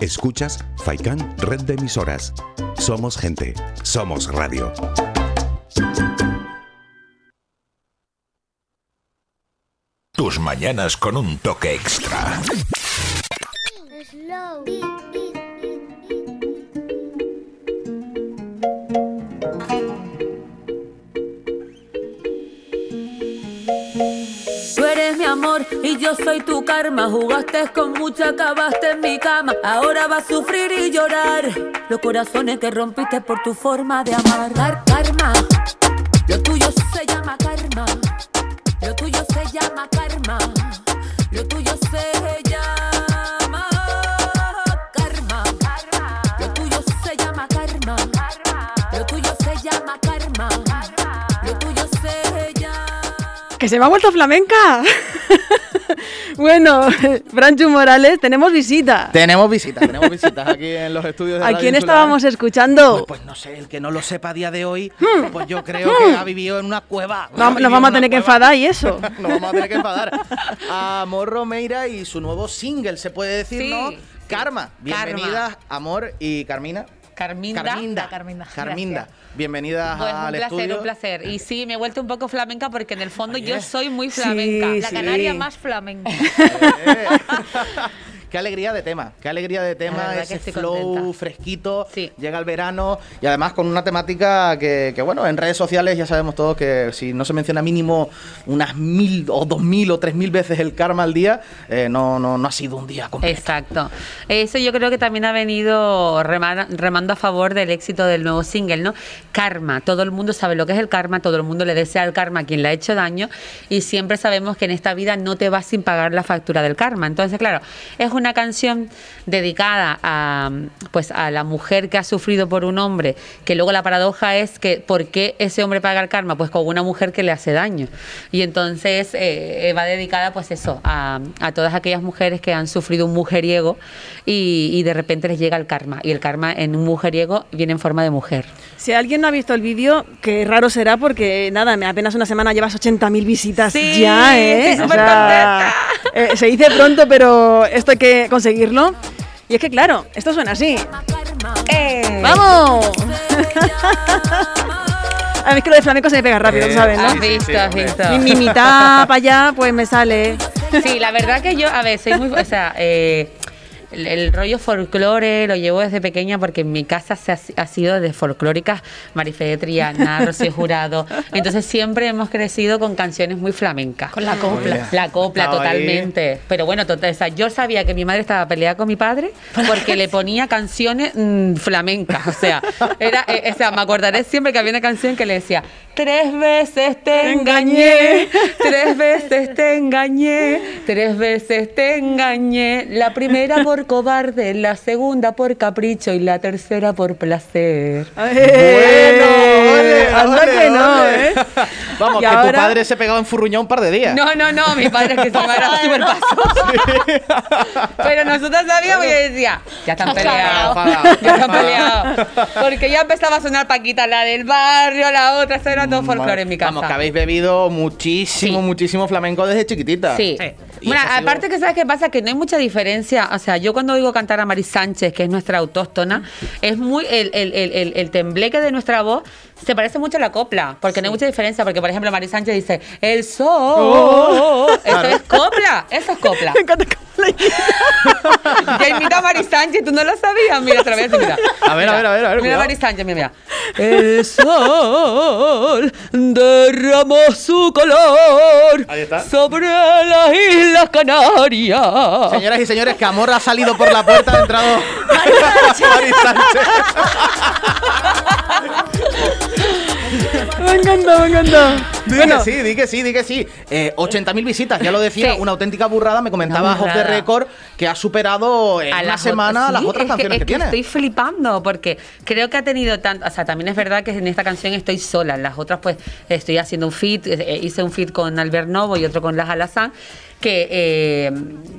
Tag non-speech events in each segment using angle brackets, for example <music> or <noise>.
Escuchas Faikán Red de Emisoras. Somos gente, somos radio. Tus mañanas con un toque extra. Yo soy tu karma. Jugaste con mucha, acabaste en mi cama. Ahora vas a sufrir y llorar. Los corazones que rompiste por tu forma de amar. Car- karma, lo tuyo se llama karma. Lo tuyo se llama karma. Lo tuyo se llama karma. Lo tuyo se llama karma. Lo tuyo se llama karma. Lo tuyo se llama. ¡Que se me ha vuelto flamenca! <laughs> bueno, <laughs> Franchu Morales, tenemos visita. Tenemos visitas, tenemos visitas aquí en los estudios de ¿A Radio quién Insular. estábamos escuchando? Pues, pues no sé, el que no lo sepa a día de hoy, pues yo creo que ha vivido en una cueva. Hmm. Nos vamos a en tener que cueva. enfadar y eso. <laughs> Nos vamos a tener que enfadar. A Amor Romeira y su nuevo single, se puede decir, Sí, ¿no? Karma. Bienvenidas, Amor y Carmina. Carminda. Carminda. Carminda, Carminda. gracias. Bienvenidas Pues un al placer, estudio. un placer. Y sí, me he vuelto un poco flamenca porque en el fondo Oye. yo soy muy Sí, flamenca. la sí. canaria más flamenca. <laughs> Qué alegría de tema, qué alegría de tema, ese flow contenta. fresquito, Sí. llega el verano y además con una temática que, que, bueno, en redes sociales ya sabemos todos que si no se menciona mínimo unas mil o dos mil o tres mil veces el karma al día, eh, no, no, no ha sido un día completo. Exacto. Eso yo creo que también ha venido remando a favor del éxito del nuevo single, ¿no? Karma. Todo el mundo sabe lo que es el karma, todo el mundo le desea el karma a quien le ha hecho daño y siempre sabemos que en esta vida no te vas sin pagar la factura del karma. Entonces, claro, es una canción dedicada a pues a la mujer que ha sufrido por un hombre, que luego la paradoja es que ¿por qué ese hombre paga el karma? Pues con una mujer que le hace daño. Y entonces eh, va dedicada pues eso, a, a todas aquellas mujeres que han sufrido un mujeriego y, y de repente les llega el karma. Y el karma en un mujeriego viene en forma de mujer. Si alguien no ha visto el vídeo, que raro será porque nada, apenas una semana llevas 80.000 visitas Sí, ya, ¿eh? estoy supercontenta. eh, se dice pronto, pero esto hay que conseguirlo. Y es que claro, esto suena así. ¡Eh! ¡Vamos! <laughs> A mí es que lo de flamenco se me pega rápido, Eh, ¿sabes? ¿no? sí, sí, visto, has hombre. visto. Mi, mi mitad para allá, pues me sale. Sí, la verdad que yo, a ver, soy muy, o sea, eh, el, el rollo folclore lo llevo desde pequeña porque en mi casa se ha, ha sido de folclóricas Marifé de Triana, <laughs> Rocío Jurado. Entonces siempre hemos crecido con canciones muy flamencas. Con la copla. La copla, Estaba ahí. totalmente. Pero bueno, total, o sea, yo sabía que mi madre estaba peleada con mi padre porque le ponía canciones mm, flamencas. O sea, era, eh, o sea, me acordaré siempre que había una canción que le decía, tres veces te engañé, tres veces te engañé, tres veces te engañé. La primera por cobarde, la segunda por capricho y la tercera por placer. Bueno, ole, anda ole, que no, ole. ¿eh? Vamos, Y que ahora- tu padre se pegaba en furruñón un par de días. No, no, no, mi padre es que se <laughs> me era súper paso. Pero nosotros sabíamos y decía, ya están peleados, ya están peleados. Porque ya empezaba a sonar Paquita, la del barrio, la otra, eso era todo folclore en mi casa. Vamos, que habéis bebido muchísimo, Sí. muchísimo flamenco desde chiquitita. Sí. Y Bueno, sido- aparte que sabes qué pasa, que no hay mucha diferencia. O sea, yo cuando oigo cantar a Mari Sánchez, que es nuestra autóctona, es muy el, el, el, tembleque de nuestra voz se parece mucho a la copla, porque no hay mucha diferencia, porque por ejemplo Mari Sánchez dice el sol, Oh. eso es copla, eso es copla. <laughs> Me encanta cómo la- Ya imita a Mari Sánchez, tú no lo sabías, mira otra vez, mira. A ver, a ver, a ver, a ver, Mira a Mari Sánchez, mira, mira. El sol derramó su color Ahí está. sobre las Canarias. Señoras y señores, que Amor ha salido por la puerta, ha entrado <laughs> Mari Sánchez. Me encanta, me encanta. Di Bueno, que sí, di que sí, di que sí. Eh, 80.000 visitas, ya lo decía, Sí. una auténtica burrada. Me comentaba Off the. Record que ha superado en a una semana otras- las sí, otras es canciones que, es tiene. Estoy flipando porque creo que ha tenido tanto, o sea, también es verdad que en esta canción estoy sola, en las otras pues estoy haciendo un feat, eh, hice un feat con Albert Novo y otro con Las Alazán que eh,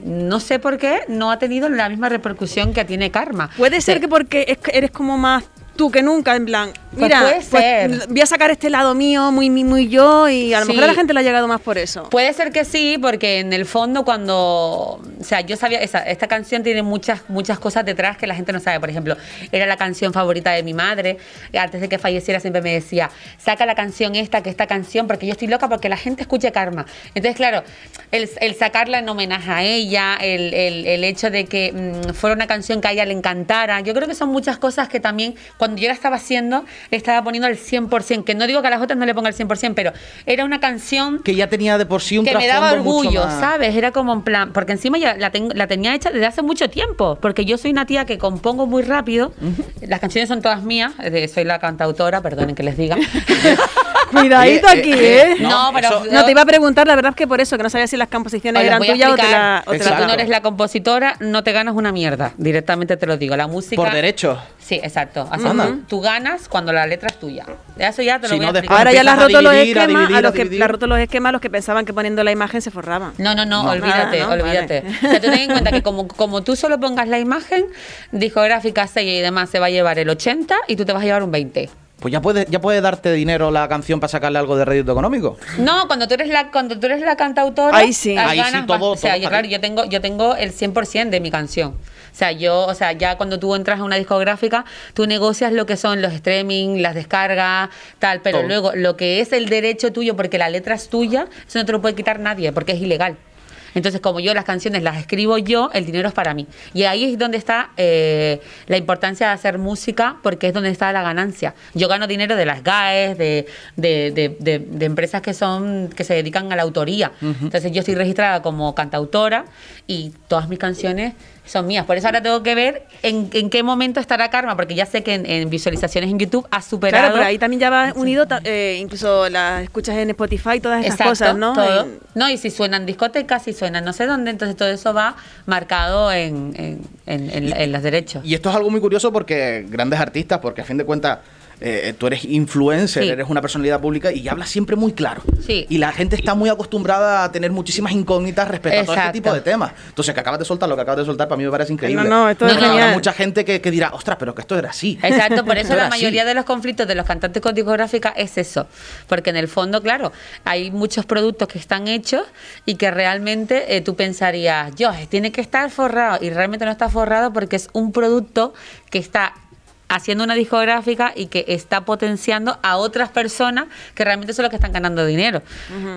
no sé por qué no ha tenido la misma repercusión que tiene Karma. puede ser Sí. que porque es que eres como más tú que nunca, en plan, Pues mira, pues, voy a sacar este lado mío, muy, muy, muy yo, y a lo Sí. mejor a la gente le ha llegado más por eso. Puede ser que sí, porque en el fondo cuando, o sea, yo sabía, esa, esta canción tiene muchas, muchas cosas detrás que la gente no sabe. Por ejemplo, era la canción favorita de mi madre. Antes de que falleciera siempre me decía, saca la canción esta, que esta canción, porque yo estoy loca porque la gente escuche Karma. Entonces, claro, el, el sacarla en homenaje a ella, el, el- el hecho de que mm, fuera una canción que a ella le encantara, yo creo que son muchas cosas que también cuando yo la estaba haciendo, le estaba poniendo al 100%, que no digo que a las otras no le ponga el 100%, pero era una canción Que ya tenía de por sí un que me daba orgullo, ¿sabes? Era como en plan, porque encima ya la, tengo- la tenía hecha desde hace mucho tiempo, porque yo soy una tía que compongo muy rápido, las canciones son todas mías, eh, soy la cantautora, perdonen que les diga. <laughs> Cuidadito Oye, aquí, eh, ¿eh? eh, No, pero- eso- No, te iba a preguntar, la verdad es que por eso, que no sabía si las composiciones eran a tuyas o te, la, o te Si la- tú no eres la compositora, no te ganas una mierda, directamente te lo digo. La música... Por derecho. Sí, exacto. Así tú, tú ganas cuando la letra es tuya. Eso ya te lo Si voy no, a explicar. Ahora ya a roto los a esquemas, a, dividir, los a que has roto los esquemas, los que pensaban que poniendo la imagen se forraban. No, no, no, No. olvídate, no, olvídate. vale. O sea, tú ten en cuenta que como, como tú solo pongas la imagen, discográfica 6 y demás se va a llevar el 80 y tú te vas a llevar un 20. Pues ya puede, ya puede darte dinero la canción para sacarle algo de rédito económico. No, cuando tú eres la cuando tú eres la cantautora, Ahí sí. Ahí sí, todo- o sea, todo yo, claro, yo tengo yo tengo el 100% de mi canción. O sea, yo, o sea, ya cuando tú entras a una discográfica, tú negocias lo que son los streaming, las descargas, tal, pero Todo. luego lo que es el derecho tuyo porque la letra es tuya, eso no te lo puede quitar nadie porque es ilegal. Entonces, como yo las canciones las escribo yo, el dinero es para mí. Y ahí es donde está eh, la importancia de hacer música, porque es donde está la ganancia. Yo gano dinero de las GAES, de, de, de- de- de empresas que son que se dedican a la autoría. Entonces, yo estoy registrada como cantautora y todas mis canciones son mías. Por eso ahora tengo que ver en, en qué momento estará Karma, porque ya sé que en, en visualizaciones en YouTube ha superado. Claro, pero ahí también ya va unido, eh, incluso las escuchas en Spotify, todas Exacto, cosas, ¿no? todo. Y- No, y si suenan discotecas, si suenan no sé dónde, entonces todo eso va marcado en, en, en- en- en los derechos. Y esto es algo muy curioso porque grandes artistas, porque a fin de cuentas eh, tú eres influencer, Sí. eres una personalidad pública y hablas siempre muy claro. Sí. Y la gente está muy acostumbrada a tener muchísimas incógnitas respecto a todo este tipo de temas. Entonces, que acabas de soltar lo que acabas de soltar, para mí me parece increíble. No, no, esto es Habrá genial. mucha gente que, que dirá, ostras, pero que esto era así. Exacto, por <laughs> eso la era así". mayoría de los conflictos de los cantantes con discográfica es eso. Porque en el fondo, claro, hay muchos productos que están hechos y que realmente eh, tú pensarías, yo, tiene que estar forrado. Y realmente no está forrado porque es un producto que está haciendo una discográfica y que está potenciando a otras personas que realmente son los que están ganando dinero.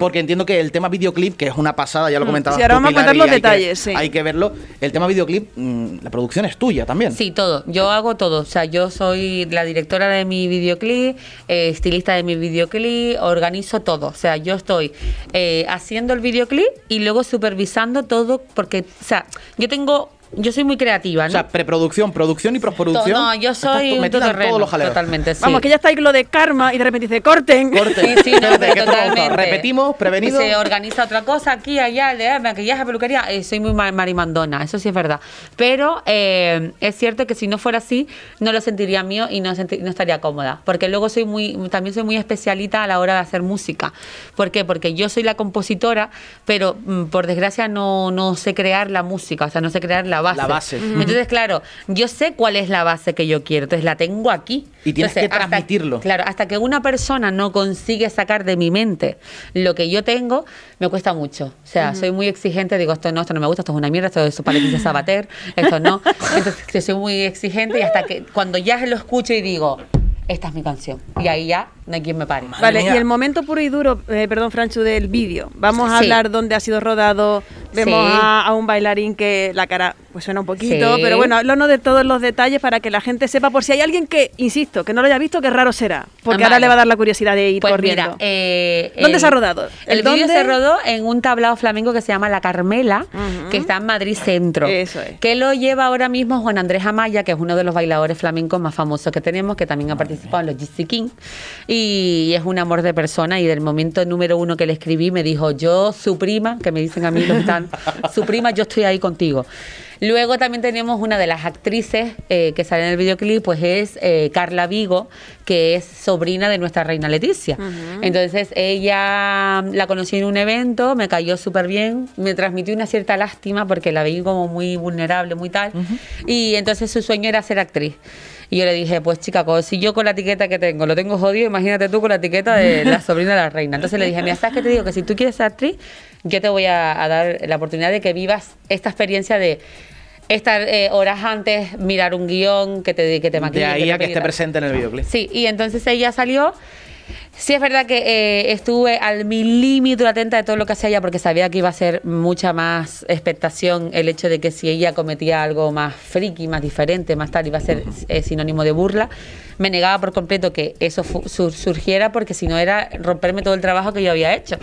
Porque entiendo que el tema videoclip, que es una pasada, ya lo comentaba. Sí, ahora vamos a contar los detalles, sí. Hay que verlo. El tema videoclip, mm, la producción es tuya también. Sí, todo. Yo hago todo. O sea, yo soy la directora de mi videoclip, eh, estilista de mi videoclip, organizo todo. O sea, yo estoy eh, haciendo el videoclip y luego supervisando todo porque, o sea, yo tengo, yo soy muy creativa, O ¿no? sea, preproducción, producción y postproducción. no, yo soy tú un todos los jaleos. totalmente, sí. Vamos, que ya está ahí lo de karma y de repente dice, corten. Corte. Sí, sí, no, totalmente. Repetimos, prevenido. Se organiza otra cosa aquí, allá, de maquillaje, peluquería. Eh, soy muy ma- marimandona, eso sí es verdad. Pero eh, es cierto que si no fuera así, no lo sentiría mío y no, senti- no estaría cómoda. Porque luego soy muy, también soy muy especialita a la hora de hacer música. ¿Por qué? Porque yo soy la compositora, pero mm, por desgracia no, no sé crear la música, o sea, no sé crear la base. La base. Entonces, claro, yo sé cuál es la base que yo quiero, entonces la tengo aquí. Y tienes que hasta- transmitirlo. Claro, hasta que una persona no consigue sacar de mi mente lo que yo tengo, me cuesta mucho. O sea, soy muy exigente, digo, esto no, esto no me gusta, esto es una mierda, esto es para Leticia Sabater, esto no. <laughs> Entonces, yo soy muy exigente y hasta que cuando ya lo escucho y digo, esta es mi canción. Y ahí ya no hay quien me pare. Vale, y el momento puro y duro, eh, perdón, Franchu, del vídeo. Vamos a Sí. hablar dónde ha sido rodado. Vemos Sí. a, a un bailarín que la cara pues suena un poquito, Sí. pero bueno, háblanos de todos los detalles para que la gente sepa, por si hay alguien que, insisto, que no lo haya visto, qué raro será. Porque ahora Vale. le va a dar la curiosidad de ir Pues corriendo. mira, eh, ¿Dónde el- se ha rodado? El, ¿El vídeo se rodó en un tablado flamenco que se llama La Carmela, que está en Madrid Centro. Eso es. Que lo lleva ahora mismo Juan Andrés Amaya, que es uno de los bailadores flamencos más famosos que tenemos, que también ha participado en los GC King. Y es un amor de persona. Y del momento número uno que le escribí, me dijo: Yo, su prima, que me dicen a mí los que están, su prima, yo estoy ahí contigo. Luego también tenemos una de las actrices eh, que sale en el videoclip, pues es eh, Carla Vigo, que es sobrina de nuestra reina Leticia. Entonces ella la conocí en un evento, me cayó súper bien, me transmitió una cierta lástima porque la vi como muy vulnerable, muy tal. Y entonces su sueño era ser actriz. Y yo le dije, pues chica, si yo con la etiqueta que tengo lo tengo jodido, imagínate tú con la etiqueta de <laughs> la sobrina de la reina. Entonces le dije, mira, ¿sabes qué te digo? Que si tú quieres ser actriz, yo te voy a, a dar la oportunidad de que vivas esta experiencia de estar eh, horas antes, mirar un guion, que te, que te De maquillen, ahí te a que esté presente en el videoclip. Sí, y entonces ella salió. Sí, es verdad que eh, estuve al milímetro atenta de todo lo que hacía ella porque sabía que iba a ser mucha más expectación el hecho de que si ella cometía algo más friki, más diferente, más tal, iba a ser eh, sinónimo de burla. Me negaba por completo que eso sur- surgiera porque si no era romperme todo el trabajo que yo había hecho.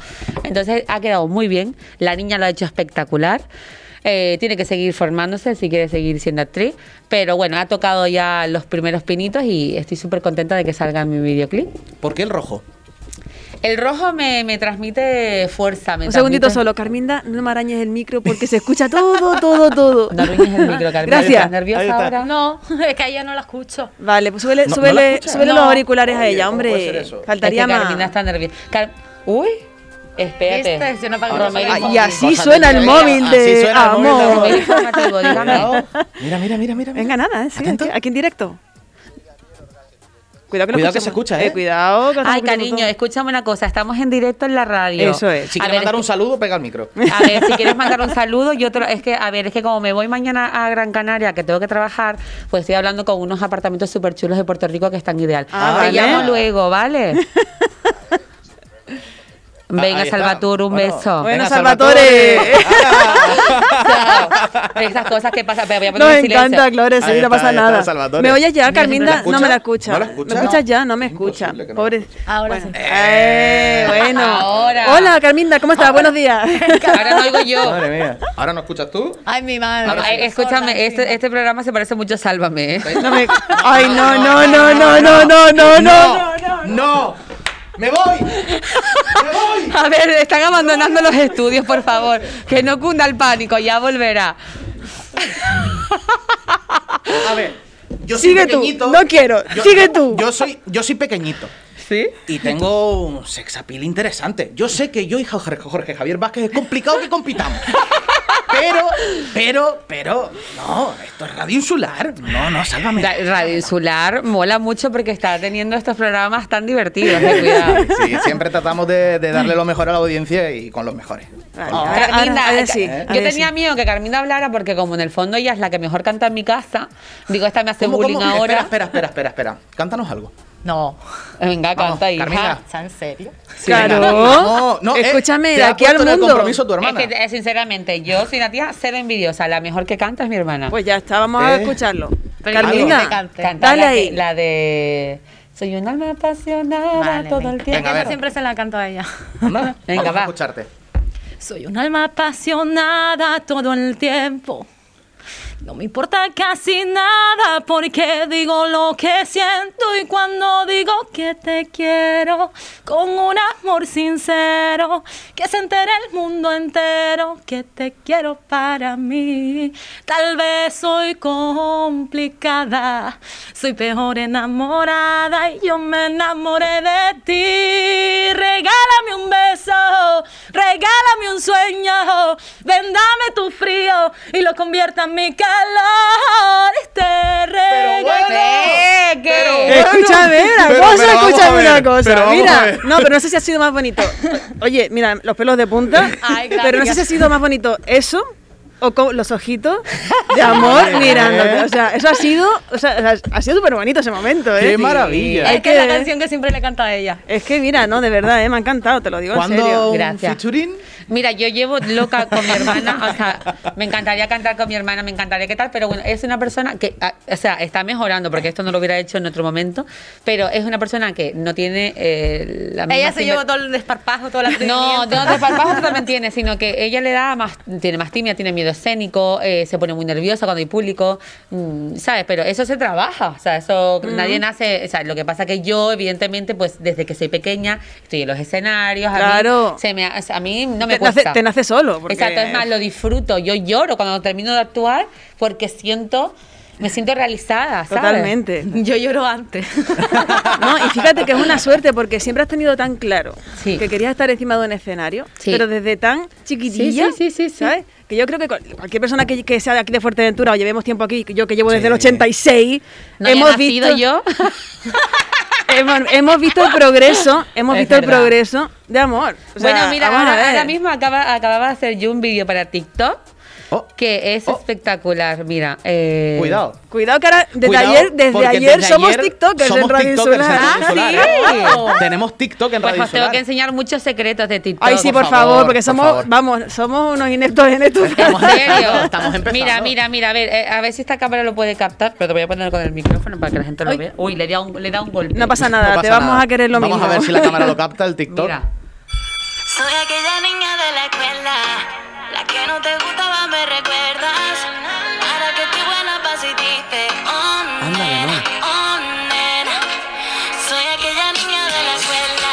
Entonces ha quedado muy bien. La niña lo ha hecho espectacular. Eh, tiene que seguir formándose si quiere seguir siendo actriz. Pero bueno, ha tocado ya los primeros pinitos y estoy súper contenta de que salga mi videoclip. ¿Por qué el rojo? El rojo me, me transmite fuerza. Me Un segundito solo, Carminda, no me arañes el micro porque se escucha todo, todo, todo. No arruines el micro, Carmen. Gracias. ¿Estás nerviosa está. ahora? No, <laughs> es que a ella no la escucho. Vale, pues súbele, ¿No- la súbele los auriculares a ella, ¿cómo puede ser hombre. eso? Faltaría es que más. Carmina está nerviosa. Car- Uy, espérate. Ah, y así suena el móvil Así de suena el móvil de amor. Mira, mira, mira, mira. Venga, nada, ¿eh? sí, aquí, aquí en directo. Cuidado que, Cuidado que se escucha, ¿eh? cuidado que Ay, cariño, todo. escúchame una cosa. Estamos en directo en la radio. Eso es. Si A quieres ver, mandar es un saludo, pega el micro. A ver, si quieres mandar un saludo, yo te lo- es que, a ver, es que como me voy mañana a Gran Canaria, que tengo que trabajar, pues estoy hablando con unos apartamentos súper chulos de Puerto Rico que están ideal. Ah, te vale. llamo luego, ¿vale? <laughs> Venga. Salvatore, un Bueno, beso. Bueno, Salvatore. Esas cosas que pasan, pero voy a poner Nos en silencio. encanta, sí, no pasa nada. Salvatore. ¿Me oyes ya, ¿La Carminda? No me la escucha. ¿No la escucha? ¿Me escuchas ya? No me escucha. No Pobre. me. Ahora Bueno. sí. Eh, bueno. Ahora. Hola, Carminda, ¿cómo estás? Buenos días. Ahora no oigo yo. Madre mía. ¿Ahora no escuchas tú? Ay, mi madre. Ay, escúchame, este, este programa se parece mucho a Sálvame. ¿eh? No me- Ay, no, no, no, no, no, no, no, no. no, no. ¡Me voy! ¡Me voy! <laughs> A ver, están abandonando los estudios, por favor. Que no cunda el pánico, ya volverá. A ver, yo soy Sigue tú, pequeñito. no quiero, sigue tú. Yo soy, yo soy pequeñito. ¿Sí? Y tengo un sex appeal interesante. Yo sé que yo y Jorge, Jorge Javier Vázquez es complicado que compitamos. Pero, pero, pero, no, esto es radio insular. No, no, sálvame. La- Radio Insular mola mucho porque está teniendo estos programas tan divertidos, de cuidado. Sí, siempre tratamos de, de darle lo mejor a la audiencia y con los mejores. Vale, Oh. ahora- Carminda, ahora- ahora sí, yo tenía miedo que Carminda hablara porque como en el fondo ella es la que mejor canta en mi casa, digo, esta me hace ¿Cómo, bullying cómo? ahora. Espera, espera, espera, espera, espera. Cántanos algo. No. Venga, Vamos, canta, hija. Carminda. ¿Está en serio? Claro. No, no, eh, Escúchame, te de aquí al el mundo. compromiso tu Es hermana. que, eh, sinceramente, yo soy una tía cero envidiosa. La mejor que canta es mi hermana. Pues ya está, vamos a Eh. escucharlo. Pero. Canta la, ahí. que- la de... Soy un alma apasionada Vale, todo venga. el tiempo. Venga, a Esa ver. siempre se la canto a ella. Venga, vamos va. a escucharte. Soy un alma apasionada todo el tiempo. No me importa casi nada porque digo lo que siento y cuando digo que te quiero con un amor sincero, que se entere el mundo entero que te quiero para mí. Tal vez soy complicada, soy peor enamorada y yo me enamoré de ti. Regálame un beso, regálame un sueño, vendame tu frío y lo convierta en mi calor. Te regalo. Eh, ¿qué? Escúchame una Pero- cosa, pero vamos a escúchame ver, una cosa. pero mira, no, pero no sé si ha sido más bonito. Oye, mira, los pelos de punta. Ay, gracias. pero no sé si ha sido más bonito eso o con los ojitos <laughs> de amor mirándote. O sea, eso ha sido, o sea, ha sido súper bonito ese momento, ¿eh? ¡Qué maravilla! Es que es que- la canción que siempre le canta a ella. Es que mira, no, de verdad, ¿eh? me ha encantado, te lo digo en serio. ¿Cuándo un Gracias. featuring? Mira, yo llevo loca con mi hermana, o sea, me encantaría cantar con mi hermana, me encantaría qué tal, pero bueno, es una persona que, ah, o sea, está mejorando, porque esto no lo hubiera hecho en otro momento, pero es una persona que no tiene eh, la misma Ella se llevó todo el desparpajo, todo el No, no, desparpajo también tiene, sino que ella le da más, tiene más timia, tiene miedo escénico, eh, se pone muy nerviosa cuando hay público, mm, ¿sabes? Pero eso se trabaja, o sea, eso nadie nace, o sea, lo que pasa que yo, evidentemente, pues desde que soy pequeña, estoy en los escenarios, a, Claro. mí, se me, a mí no me te, nace, cuesta. te nace solo. Porque... Exacto, es más, lo disfruto, yo lloro cuando termino de actuar porque siento, me siento realizada, ¿sabes? Totalmente. Yo lloro antes. <laughs> No, y fíjate que es una suerte porque siempre has tenido tan claro Sí. que querías estar encima de un escenario, Sí. pero desde tan chiquitilla, Sí, sí, sí, sí, sí. ¿sabes? Que yo creo que cual- cualquier persona que, que sea de aquí de Fuerteventura o llevemos tiempo aquí, yo que llevo desde el 86, No haya hemos visto yo. <laughs> hemos, hemos visto el progreso, hemos Es visto el progreso de amor. O sea, bueno, mira, ahora mismo acaba, acababa de hacer yo un vídeo para TikTok Oh, que es Oh. espectacular. Mira, eh, cuidado. Cuidado que ahora, desde Cuidado, ayer, desde ayer desde somos ayer TikTokers somos en Radio tiktokers en Ah, ¿eh? sí. Tenemos TikTok en Pues Radio os tengo que enseñar muchos secretos de TikTok. Ay, sí, por, por favor, favor, porque por somos, favor. vamos, somos unos ineptos en esto. Estamos- ¿En serio? Estamos empezando. Mira, mira, mira, a ver, eh, a ver si esta cámara lo puede captar, pero te voy a poner con el micrófono para que la gente lo Ay. vea. Uy, le da un, le da un golpe. No pasa No nada, pasa te vamos nada. a querer lo Vamos mismo. a ver si la cámara lo capta, el TikTok. Mira. Soy aquella niña de la escuela, me recuerdas. Ahora que estoy buena, vas y dices, oh, Ándale, oh, nena. Soy aquella niña de la escuela,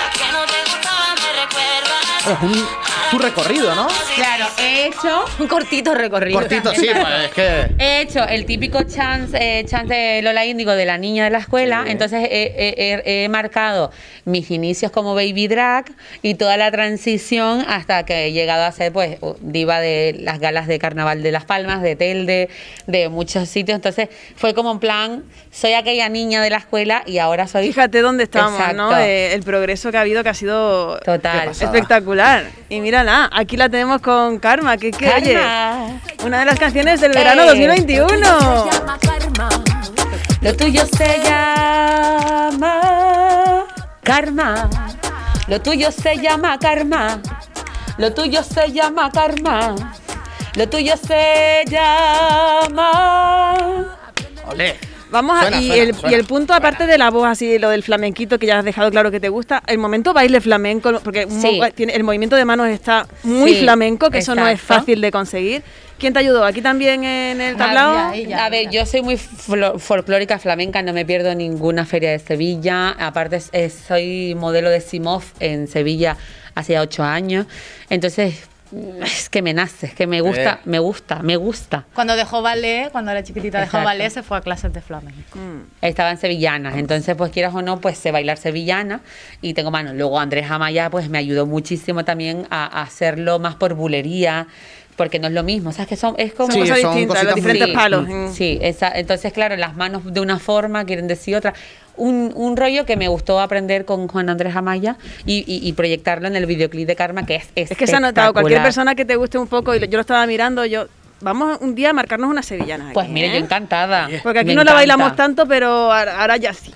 la que no te gustaba, me recuerdas. Es un, tu recorrido, ¿no? Claro, he hecho Un cortito recorrido. Cortito, sí, pues es que. He hecho el típico chance, eh, chance de Lola Índigo de la niña de la escuela, Sí. entonces he, he- he- he marcado mis inicios como baby drag y toda la transición hasta que he llegado a ser pues diva de las galas de carnaval de Las Palmas, de Telde, de muchos sitios, entonces fue como en plan, soy aquella niña de la escuela y ahora soy... Fíjate dónde estamos, ¿no? Exacto. Eh, el progreso que ha habido que ha sido Total. espectacular. Y mírala, aquí la tenemos con Karma, que, que oye, una de las canciones del verano Eh. 2021. llama karma. Lo tuyo se llama karma. Lo tuyo se llama karma. Lo tuyo se llama karma. Lo tuyo se llama. Olé. Vamos a, Suena, y, suena, el, suena. y el punto, aparte de la voz, así, lo del flamenquito, que ya has dejado claro que te gusta, el momento baile flamenco, porque un Sí. mo- tiene, el movimiento de manos está muy Sí, flamenco, que eso no es fácil de conseguir. ¿Quién te ayudó? ¿Aquí también en el tablao? Ahí. Ella, a ver, yo soy muy folclórica flamenca, no me pierdo ninguna feria de Sevilla. Aparte, soy modelo de Simov en Sevilla hace ocho años. Entonces, <laughs> es que me nace, es que me gusta, Eh. me gusta, me gusta. Cuando dejó ballet, cuando era chiquitita dejó Exacto. ballet, se fue a clases de flamenco. Estaban sevillanas, entonces pues quieras o no, pues sé bailar sevillana y tengo manos. Luego Andrés Amaya pues me ayudó muchísimo también a, a hacerlo más por bulería, porque no es lo mismo, ¿sabes? Que son, es como... Son Sí, cosas son distintas, los diferentes Sí, palos. mm, Mm. Sí, esa- entonces claro, las manos de una forma quieren decir otra. Un, un rollo que me gustó aprender con Juan Andrés Amaya y, y- y proyectarlo en el videoclip de Karma, que es Es que se ha notado, cualquier persona que te guste un poco, y yo lo estaba mirando, yo, vamos un día a marcarnos unas sevillanas. Pues aquí, mire, ¿eh? yo encantada. Porque aquí Me no la bailamos tanto, pero ahora, ahora ya sí.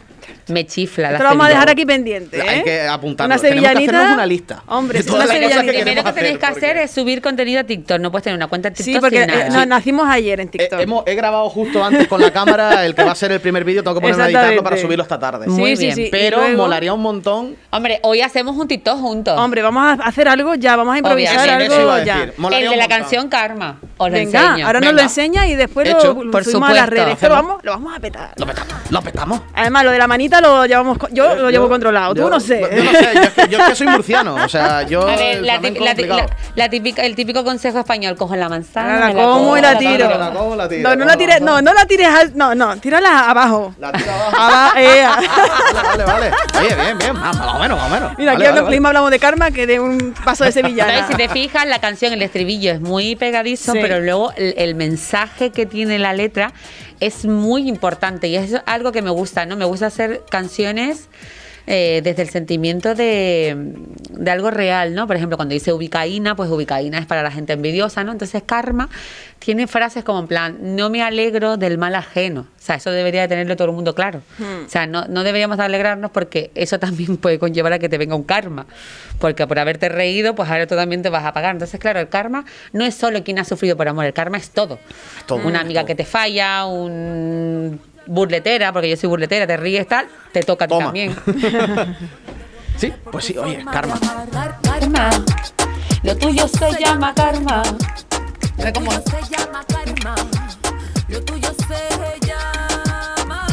Me chifla. la Esto lo vamos a dejar aquí pendiente. ¿eh? Hay que apuntarlo. Una Tenemos que sevillanita. una lista Hombre, una cosas Lo que sevillanita. primero que tenéis que hacer, es subir contenido a TikTok. No puedes tener una cuenta de TikTok Sí, porque sin nada. eh, no, nacimos ayer en Eh, TikTok. hemos- he grabado justo antes con la <laughs> cámara el que va a ser el primer vídeo. Tengo que ponerme a editarlo para subirlo esta tarde. Sí, Muy bien. sí. Pero luego- molaría un montón. Hombre, hoy hacemos un TikTok juntos. Hombre, vamos a hacer algo ya, vamos a improvisar Obviamente, eso iba algo a ya. el de la canción Karma. Os lo Venga, enseño. ahora nos lo enseña y después lo, subimos a las redes. Lo vamos, lo vamos a petar. Lo petamos. Lo petamos. Además, lo de la lo llevamos, yo lo llevo controlado, tú no sé. Yo no sé, yo es, que, yo es que soy murciano. O sea, yo. A ver, el la, tip- la, típica, el típico consejo español, cojo la manzana, me la como y la tiro. me la como, la tiro. No, no la tires, no, no la tires al, no, no, tírala abajo. La tiro abajo. <laughs> Aba- eh, ah. <laughs> Vale, vale, vale. Oye, bien, bien. Más, o menos, más o menos. Mira, Vale, aquí vale, mismo hablamos de karma que de un paso de sevillana. Si te fijas, la canción, el estribillo es muy pegadizo, Sí. pero luego el, el mensaje que tiene la letra es muy importante y es algo que me gusta, ¿no? Me gusta hacer canciones eh, desde el sentimiento de, de algo real, ¿no? Por ejemplo, cuando dice ubicaína, pues ubicaína es para la gente envidiosa, ¿no? Entonces, karma tiene frases como en plan, no me alegro del mal ajeno. O sea, eso debería de tenerlo todo el mundo claro. Hmm. O sea, no, no deberíamos de alegrarnos porque eso también puede conllevar a que te venga un karma. Porque por haberte reído, pues ahora tú también te vas a pagar. Entonces, claro, el karma no es solo quien ha sufrido por amor, el karma es todo. todo, Una amiga todo. que te falla, un burletera, porque yo soy burletera, te ríes tal, te toca a ti Toma. también. <laughs> Sí, pues sí, oye, karma. karma. Lo tuyo se llama karma. Ve cómo- se llama karma. Lo tuyo se llama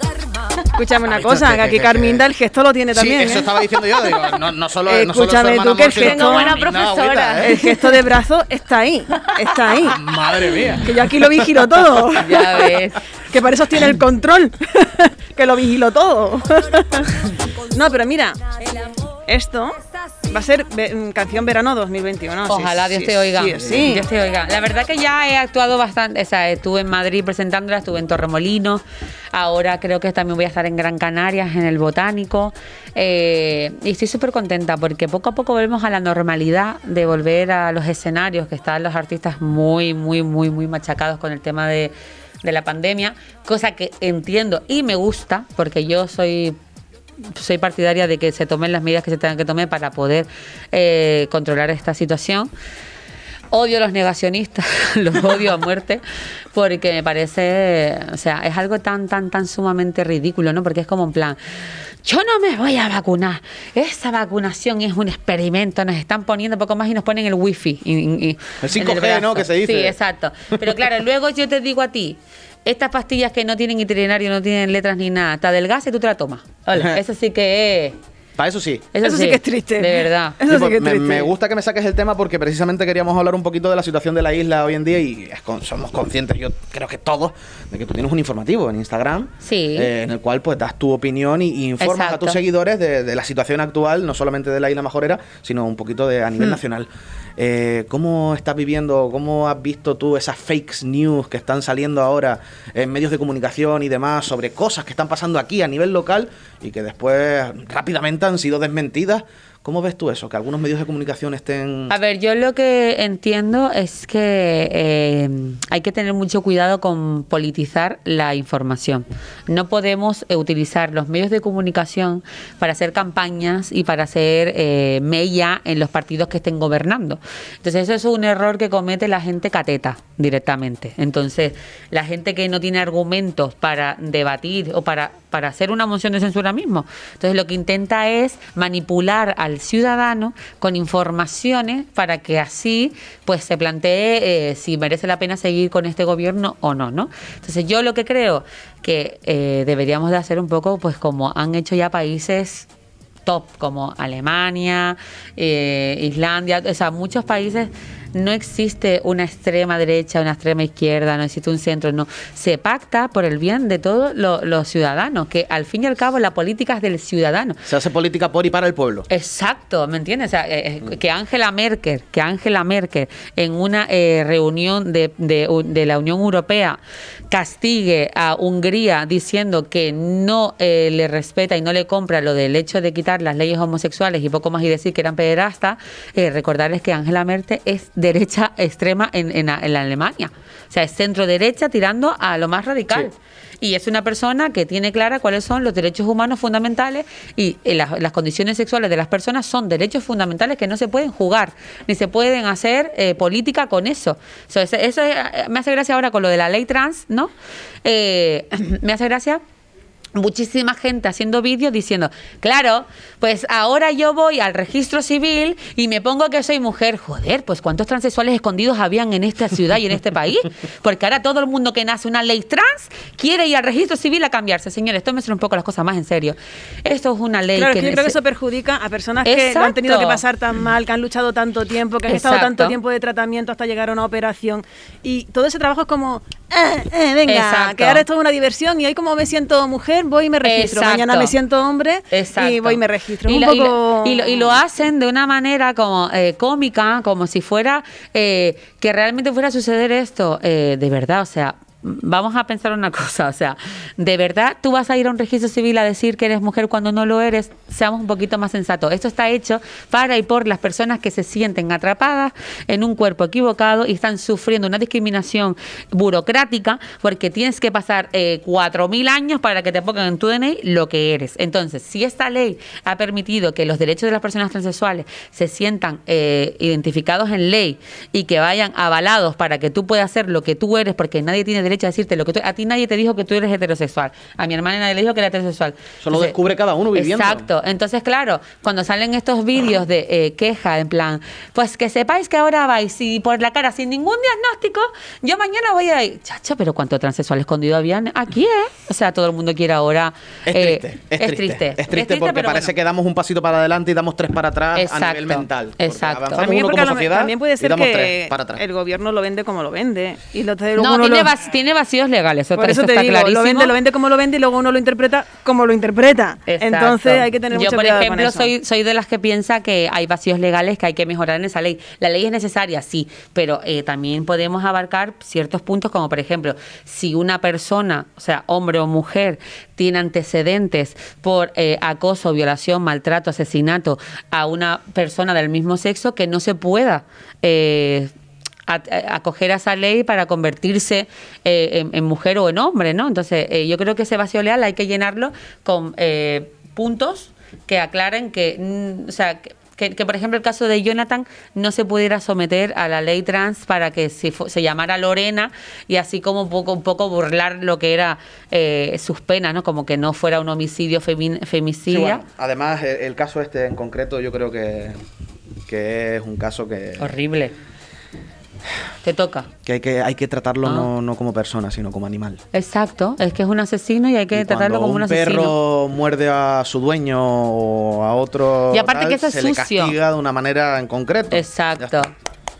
karma. Escúchame una cosa, que- aquí Carminda el gesto lo tiene también. sí, eso ¿eh? estaba diciendo yo. Digo, no, no solo, no solo Escúchame su hermana tú, que el Monse, gesto- no, buena profesora. agüita, ¿eh? El gesto de brazo está ahí, está ahí. <laughs> Madre mía. Que yo aquí lo vigilo todo. Ya ves. Que para eso tiene el control. <laughs> que lo vigilo todo. <laughs> no, pero mira, esto va a ser ve- mm, canción verano 2021. sí, Ojalá Dios sí, te oiga. Sí, sí. Dios te oiga. La verdad que ya he actuado bastante. O sea, estuve en Madrid presentándola, estuve en Torremolinos. Ahora creo que también voy a estar en Gran Canarias, en el Botánico. Eh, y estoy súper contenta porque poco a poco volvemos a la normalidad de volver a los escenarios, que están los artistas muy, muy, muy, muy machacados con el tema de, de la pandemia. Cosa que entiendo y me gusta porque yo soy soy partidaria de que se tomen las medidas que se tengan que tomar para poder eh, controlar esta situación. Odio a los negacionistas, <laughs> los odio a muerte, porque me parece, o sea, es algo tan, tan, tan sumamente ridículo, ¿no? Porque es como en plan, yo no me voy a vacunar, esa vacunación es un experimento, nos están poniendo poco más y nos ponen el wifi. y- y- y- El en 5G, brazo. ¿no? Que se dice. Sí, exacto. Pero claro, luego yo te digo a ti, estas pastillas que no tienen itinerario, no tienen letras ni nada, te adelgaza y tú te la tomas. Hola, eso sí que es... Para eso sí. Eso sí que es triste. De verdad. Eso Sí, sí que es me, triste. me gusta que me saques el tema porque precisamente queríamos hablar un poquito de la situación de la isla hoy en día y es con- somos conscientes, yo creo que todos, de que tú tienes un informativo en Instagram Sí. eh, en el cual pues das tu opinión y, y informas a tus seguidores de, de la situación actual, no solamente de la isla Majorera, sino un poquito de a Hmm. nivel nacional. Eh, ¿Cómo estás viviendo, cómo has visto tú esas fake news que están saliendo ahora en medios de comunicación y demás sobre cosas que están pasando aquí a nivel local y que después rápidamente han sido desmentidas? ¿Cómo ves tú eso? Que algunos medios de comunicación estén... A ver, yo lo que entiendo es que eh, hay que tener mucho cuidado con politizar la información. No podemos eh, utilizar los medios de comunicación para hacer campañas y para hacer eh, mella en los partidos que estén gobernando. Entonces eso es un error que comete la gente cateta directamente. Entonces la gente que no tiene argumentos para debatir o para, para hacer una moción de censura mismo. Entonces lo que intenta es manipular al ciudadano con informaciones para que así pues se plantee eh, si merece la pena seguir con este gobierno o no, ¿no? Entonces yo lo que creo que eh, deberíamos de hacer un poco pues como han hecho ya países top como Alemania, eh, Islandia, o sea, muchos países no existe una extrema derecha, una extrema izquierda, no existe un centro, no. Se pacta por el bien de todos lo- los ciudadanos, que al fin y al cabo la política es del ciudadano. Se hace política por y para el pueblo. Exacto, ¿me entiendes? O sea, eh, eh, que Angela Merkel, que Angela Merkel en una eh, reunión de, de, de la Unión Europea castigue a Hungría diciendo que no eh, le respeta y no le compra lo del hecho de quitar las leyes homosexuales y poco más y decir que eran pederastas, eh, recordarles que Angela Merkel es derecha extrema en, en, en la Alemania. O sea, es centro derecha tirando a lo más radical. Y es una persona que tiene clara cuáles son los derechos humanos fundamentales y eh, las, las condiciones sexuales de las personas son derechos fundamentales que no se pueden jugar, ni se pueden hacer eh, política con eso. So, eso eso es- eh, me hace gracia ahora con lo de la ley trans, ¿no? Eh, <clears throat> me hace gracia muchísima gente haciendo vídeos diciendo, claro, pues ahora yo voy al registro civil y me pongo que soy mujer. Joder, pues cuántos transexuales escondidos habían en esta ciudad y en este país. Porque ahora todo el mundo que nace una ley trans quiere ir al registro civil a cambiarse. Señores, tómense un poco las cosas más en serio. Esto es una ley Claro, que... es yo creo que eso perjudica a personas que lo han tenido que pasar tan mal, que han luchado tanto tiempo, que han estado tanto tiempo de tratamiento hasta llegar a una operación. Y todo ese trabajo es como, eh, eh, venga, Exacto. que ahora es toda una diversión y hoy como me siento mujer, voy y me registro. Exacto. Mañana me siento hombre Exacto. y voy y me registro. Y un lo, y lo- poco... y lo- y lo hacen de una manera como eh, cómica, como si fuera eh, que realmente fuera a suceder esto. eh, de verdad, o sea, vamos a pensar una cosa, o sea, de verdad tú vas a ir a un registro civil a decir que eres mujer cuando no lo eres, seamos un poquito más sensatos. Esto está hecho para y por las personas que se sienten atrapadas en un cuerpo equivocado y están sufriendo una discriminación burocrática porque tienes que pasar eh, 4.000 años para que te pongan en tu DNI lo que eres. Entonces, si esta ley ha permitido que los derechos de las personas transexuales se sientan eh, identificados en ley y que vayan avalados para que tú puedas hacer lo que tú eres, porque nadie tiene derecho a decirte lo que tú... A ti nadie te dijo que tú eres heterosexual. A mi hermana nadie le dijo que era heterosexual. Eso lo descubre cada uno viviendo. Exacto. Entonces, claro, cuando salen estos vídeos de eh, queja, en plan, pues que sepáis que ahora vais y por la cara sin ningún diagnóstico, yo mañana voy a ir. Chacho, pero cuánto transexual escondido habían aquí, ¿eh? O sea, todo el mundo quiere ahora. Es eh, triste, es, triste, Es triste triste, porque parece bueno. que damos un pasito para adelante y damos tres para atrás a nivel mental. Exacto. avanzamos También, uno como lo sociedad también puede y ser damos que tres para atrás. el gobierno lo vende como lo vende. Y lo, No, uno tiene, lo- bas- tiene vacíos legales, eso, Por eso eso te está digo, clarísimo. lo vende, lo vende como lo vende y luego uno lo interpreta como lo interpreta. Exacto. Entonces hay que tener Yo, mucho por cuidado con ejemplo, eso. soy, soy de las que piensa que hay vacíos legales que hay que mejorar en esa ley. La ley es necesaria, sí, pero eh, también podemos abarcar ciertos puntos, como por ejemplo, si una persona, o sea, hombre o mujer, tiene antecedentes por eh, acoso, violación, maltrato, asesinato a una persona del mismo sexo, que no se pueda. eh, a- a- acoger a esa ley para convertirse eh, en, en mujer o en hombre, ¿no? Entonces, eh, yo creo que ese vacío legal hay que llenarlo con eh, puntos que aclaren que, mm, o sea, que, que- que, por ejemplo el caso de Jonathan no se pudiera someter a la ley trans para que se, se llamara Lorena y así como un poco, un poco burlar lo que era eh, sus penas, ¿no? Como que no fuera un homicidio Sí, femicidio. bueno, además, el, el caso este en concreto, yo creo que, que es un caso que, Horrible. Te toca. que hay que hay que tratarlo Ah. no, no como persona, sino como animal. Exacto, es que es un asesino y hay que Y tratarlo como un, un asesino. perro muerde a su dueño o a otro, Y aparte que eso es se le sucio. castiga de una manera en concreto. Exacto,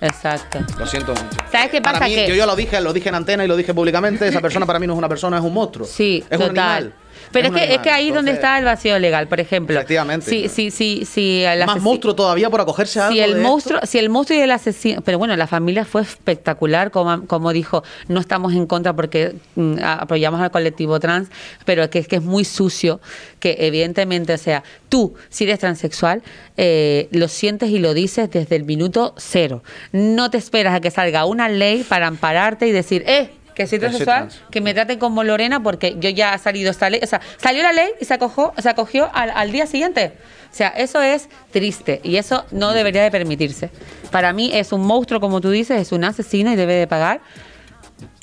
exacto. Lo siento mucho. ¿Sabes qué Para pasa? mí, que yo ya lo dije, lo dije en antena y lo dije públicamente, esa persona para mí no es una persona, es un monstruo. Sí, es un total. animal. Pero es, que, es que ahí es donde está el vacío legal, por ejemplo. Efectivamente. Sí, sí, sí. el Más monstruo todavía por acogerse a algo Si el de monstruo, si el monstruo y el asesino, pero bueno, la familia fue espectacular, como, como dijo, no estamos en contra porque mm, apoyamos al colectivo trans, pero que es que es muy sucio, que evidentemente, o sea, tú, si eres transexual, eh, lo sientes y lo dices desde el minuto cero. No te esperas a que salga una ley para ampararte y decir, eh, que soy transexual, trans. que me traten como Lorena porque yo ya ha salido esta ley, o sea, salió la ley y se acogió, se acogió al, al día siguiente. O sea, eso es triste y eso no debería de permitirse. Para mí es un monstruo, como tú dices, es un asesino y debe de pagar.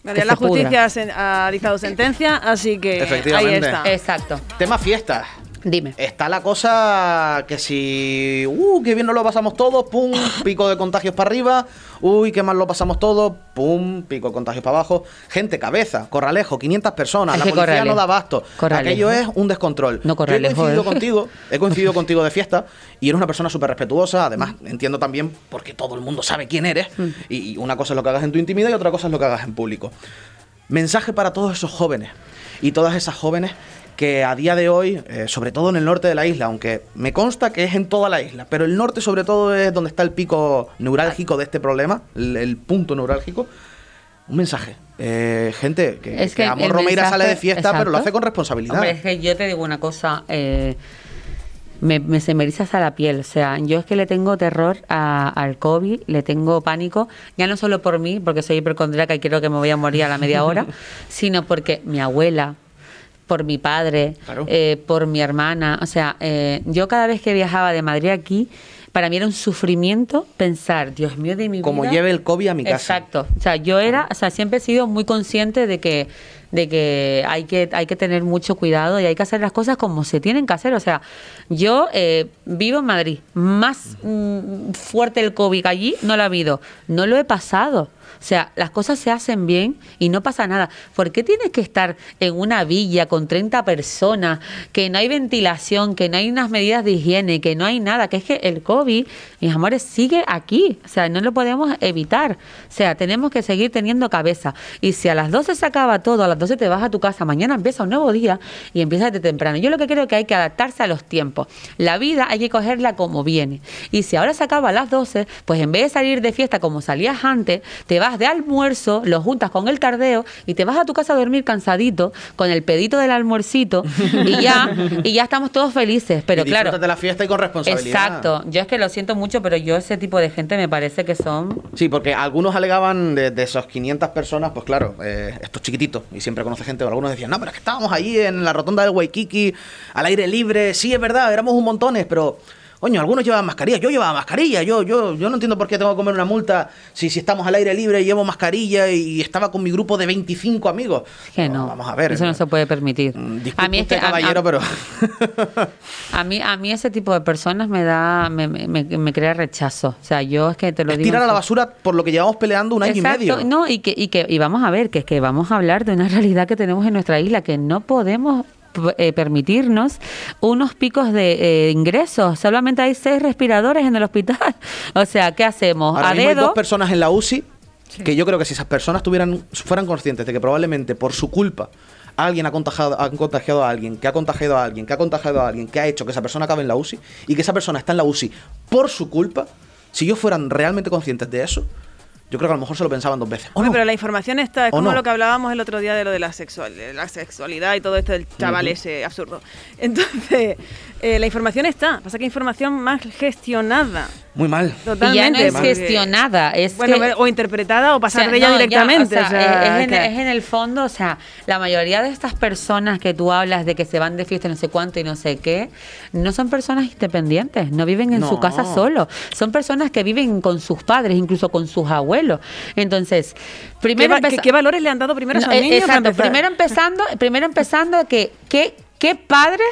La pudra. justicia ha dictado sentencia, así que ahí Efectivamente. está. Exacto. Tema fiestas. Dime. Está la cosa que si, uh, qué bien nos lo pasamos todos, pum, pico de contagios para arriba, uy, qué mal lo pasamos todos, pum, pico de contagios para abajo. Gente, cabeza, Corralejo, 500 personas, Es la policía Corralejo- no da abasto. Corralejo. Aquello es un descontrol. No, Yo he Corralejo, coincidido ¿eh? contigo, he coincidido <laughs> contigo de fiesta y eres una persona súper respetuosa, además entiendo también porque todo el mundo sabe quién eres Mm. y una cosa es lo que hagas en tu intimidad y otra cosa es lo que hagas en público. Mensaje para todos esos jóvenes y todas esas jóvenes que a día de hoy, eh, sobre todo en el norte de la isla, aunque me consta que es en toda la isla, pero el norte sobre todo es donde está el pico neurálgico de este problema, el, el punto neurálgico. Un mensaje. Eh, gente, que, Es que que Amor Romeira mensaje- sale de fiesta, pero lo hace con responsabilidad. Hombre, es que yo te digo una cosa, eh, me, me se me eriza hasta la piel. O sea, yo es que le tengo terror a- al COVID, le tengo pánico, ya no solo por mí, porque soy hipercondríaca y creo que me voy a morir a la media hora, <laughs> sino porque mi abuela, por mi padre, Claro. eh, por mi hermana. O sea, eh, yo cada vez que viajaba de Madrid aquí, para mí era un sufrimiento pensar, Dios mío de mi Como vida. lleve el COVID a mi casa. Exacto. O sea, yo era, o sea, siempre he sido muy consciente de que de que hay que hay que tener mucho cuidado y hay que hacer las cosas como se tienen que hacer. O sea, yo eh, vivo en Madrid, más mm, fuerte el COVID que allí no lo ha habido, no lo he pasado. O sea, las cosas se hacen bien y no pasa nada. ¿Por qué tienes que estar en una villa con 30 personas, que no hay ventilación, que no hay unas medidas de higiene, que no hay nada? Que es que el COVID, mis amores, sigue aquí. O sea, no lo podemos evitar. O sea, tenemos que seguir teniendo cabeza. Y si a las 12 se acaba todo, a las 12 te vas a tu casa, mañana empieza un nuevo día y empieza de temprano. Yo lo que creo que hay que adaptarse a los tiempos. La vida hay que cogerla como viene. Y si ahora se acaba a las 12, pues en vez de salir de fiesta como salías antes, te vas de almuerzo, lo juntas con el tardeo y te vas a tu casa a dormir cansadito con el pedito del almuercito y ya y ya estamos todos felices, pero y claro. de la fiesta y con responsabilidad. Exacto. Yo es que lo siento mucho, pero yo ese tipo de gente me parece que son Sí, porque algunos alegaban de, de esas 500 personas, pues claro, eh, esto es chiquitito y siempre conoce gente, o algunos decían, no, pero es que estábamos ahí en la rotonda del Waikiki, al aire libre, sí, es verdad, éramos un montones, pero... Coño, algunos llevaban mascarilla, yo llevaba mascarilla, yo, yo, yo no entiendo por qué tengo que comer una multa si, si estamos al aire libre y llevo mascarilla y estaba con mi grupo de 25 amigos. que no. Vamos a ver. Eso no se puede permitir. Mm, A disculpe mí es usted, que a- a- caballero, pero... <laughs> A mí, a mí ese tipo de personas me da, me, me, me crea rechazo. O sea, yo es que te lo es digo. tirar a la basura por lo que llevamos peleando un año Exacto, y medio. No, y que, y que y vamos a ver, que es que vamos a hablar de una <laughs> realidad que tenemos en nuestra isla, que no podemos eh, permitirnos unos picos de eh, ingresos. Solamente hay seis respiradores en el hospital. <laughs> O sea, ¿qué hacemos? Ahora a mismo hay dos personas en la UCI Que yo creo que si esas personas tuvieran, fueran conscientes de que probablemente por su culpa alguien ha contagiado, ha contagiado a alguien, que ha contagiado a alguien, que ha contagiado a alguien, que ha hecho que esa persona acabe en la UCI y que esa persona está en la UCI por su culpa, si ellos fueran realmente conscientes de eso, yo creo que a lo mejor se lo pensaban dos veces. ¿O Hombre, no? pero la información está, es ¿O como no? lo que hablábamos el otro día de lo de la, sexual, de la sexualidad y todo esto del chaval ese absurdo. <laughs> Entonces, eh, la información está, pasa que información más gestionada. Muy mal. Y ya no Totalmente. es gestionada, es Bueno, que- o interpretada o pasar O sea, de ella no, ya, directamente. o sea, o sea, es, es en, es en el fondo, o sea, la mayoría de estas personas que tú hablas de que se van de fiesta y no sé cuánto y no sé qué, no son personas independientes, no viven en su casa solo, son personas que viven con sus padres, incluso con sus abuelos. Entonces, ¿Qué, primero va- qué- qué valores le han dado primero a no, esos eh, niños? Exacto, primero empezando, primero empezando que, que ¿Qué padres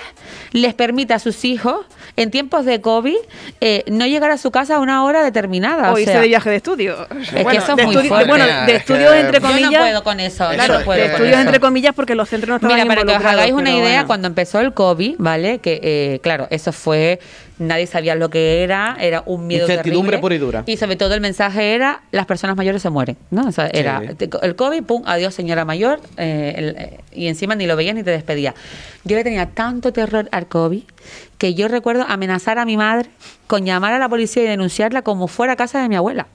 les permite a sus hijos en tiempos de COVID eh, no llegar a su casa a una hora determinada? O o irse sea, de viaje de estudio. que eso es de muy fuerte. Bueno, de es estudios que- entre yo comillas. no puedo con eso, yo Claro, no puedo de estudios entre comillas porque los centros no estaban Mira, para que os hagáis una idea, bueno. cuando empezó el COVID, ¿vale? Que, eh, claro, eso fue, nadie sabía lo que era, era un miedo Incertidumbre terrible. pura y dura. Y sobre todo el mensaje era, las personas mayores se mueren, ¿no? O sea, era Sí. el COVID, pum, adiós señora mayor, eh, el- eh, y encima ni lo veía ni te despedía. Yo le tenía tanto terror al COVID que yo recuerdo amenazar a mi madre con llamar a la policía y denunciarla como fuera a casa de mi abuela.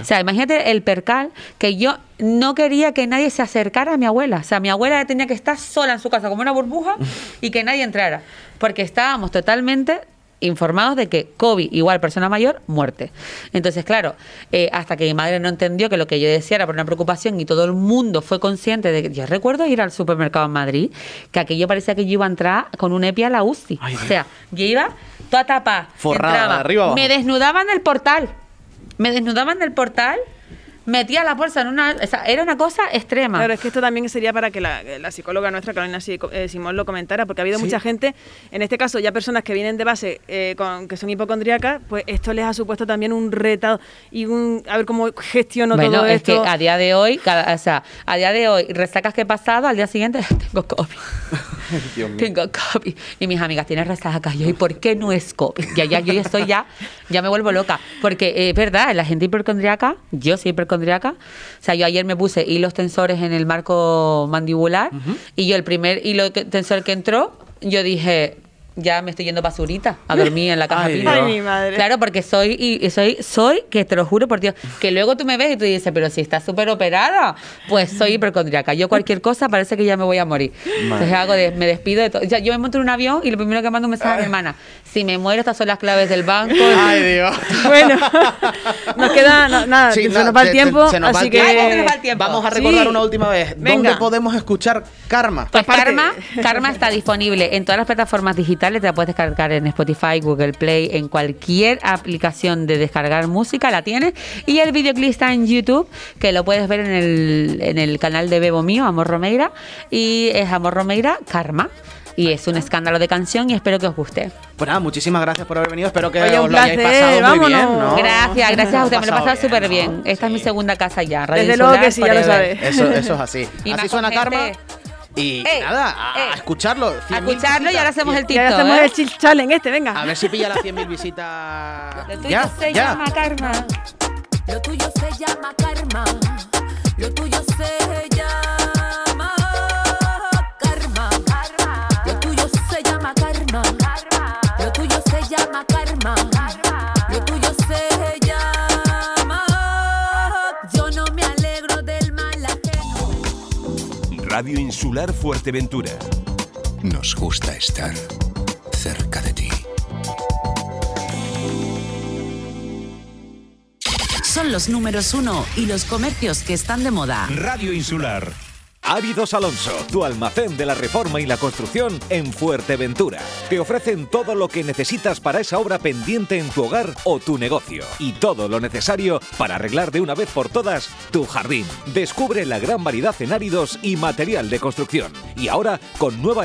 O sea, imagínate el percal que yo no quería que nadie se acercara a mi abuela. O sea, mi abuela tenía que estar sola en su casa como una burbuja y que nadie entrara. Porque estábamos totalmente informados de que COVID igual persona mayor, muerte. Entonces, claro, eh, hasta que mi madre no entendió que lo que yo decía era por una preocupación y todo el mundo fue consciente de que yo recuerdo ir al supermercado en Madrid, que aquello parecía que yo iba a entrar con un EPI a la UCI. Ay, o sea, yo iba toda tapada, Forrada, entraba, de arriba abajo. me desnudaban del portal, me desnudaban del portal, metía la bolsa en una... O sea, era una cosa extrema. Claro, es que esto también sería para que la, la psicóloga nuestra, Carolina eh, Simón, lo comentara, porque ha habido Sí. mucha gente, en este caso ya personas que vienen de base eh, con, que son hipocondríacas, pues esto les ha supuesto también un reto y un a ver cómo gestiono Bueno, todo es esto. que a día de hoy, cada, o sea, a día de hoy, resacas que he pasado, al día siguiente <laughs> tengo COVID. <laughs> Tengo COVID. Y mis amigas tienen resaca. Yo, ¿y por qué no es COVID? Ya, ya, yo ya estoy ya, ya me vuelvo loca. Porque eh, es verdad, la gente hipercondriaca, yo soy hipercondriaca. O sea, yo ayer me puse hilos tensores en el marco mandibular y yo el primer hilo tensor que entró, yo dije, ya me estoy yendo basurita a dormir en la caja Ay, pila. Ay, mi madre. Claro, porque soy, y, y soy, soy, que te lo juro por Dios, que luego tú me ves y tú dices, pero si estás súper operada, pues soy hipercondriaca. Yo cualquier cosa parece que ya me voy a morir. Entonces hago de, me despido de todo. Yo me monto en un avión y lo primero que mando un mensaje a mi hermana, si me muero, estas son las claves del banco. <laughs> Ay, <laughs> Dios. Bueno, <laughs> nos queda no- nada, Sí, se no, nos va el tiempo, se nos va así el que tiempo. Ay, se nos va el tiempo. Vamos a recordar Sí. una última vez. Venga. ¿Dónde podemos escuchar Karma? Pues Aparte- Karma, Karma está disponible en todas las plataformas digitales, te la puedes descargar en Spotify, Google Play, en cualquier aplicación de descargar música, la tienes. Y el videoclip está en YouTube, que lo puedes ver en el, en el canal de Bebo mío, Amor Romeira, y es Amor Romeira Karma. Y es un escándalo de canción y espero que os guste. Pues nada, muchísimas gracias por haber venido. Espero que Oye, un os lo hayáis placer, pasado muy vámonos. bien. ¿no? Gracias, gracias a usted, me lo he pasado bien, súper ¿no? bien. Esta es mi Sí. segunda casa ya. Radio Desde luego Insular que sí, ya lo forever. sabes. Eso, eso es así. <laughs> Y así suena gente. Karma. Y Ey, nada, a, ey. a escucharlo. A 100.000 escucharlo y ahora hacemos el TikTok. hacemos ¿eh? el chill challenge este, venga. A ver si pilla las 100.000 visitas. Lo tuyo Ya, se ya. llama Karma. Lo tuyo se llama karma. Lo tuyo se llama karma. Lo tuyo se llama karma. Lo tuyo se llama karma. Radio Insular Fuerteventura. Nos gusta estar cerca de ti. Son los números uno y los comercios que están de moda. Radio Insular. Áridos Alonso, tu almacén de la reforma y la construcción en Fuerteventura. Te ofrecen todo lo que necesitas para esa obra pendiente en tu hogar o tu negocio. Y todo lo necesario para arreglar de una vez por todas tu jardín. Descubre la gran variedad en áridos y material de construcción. Y ahora con nueva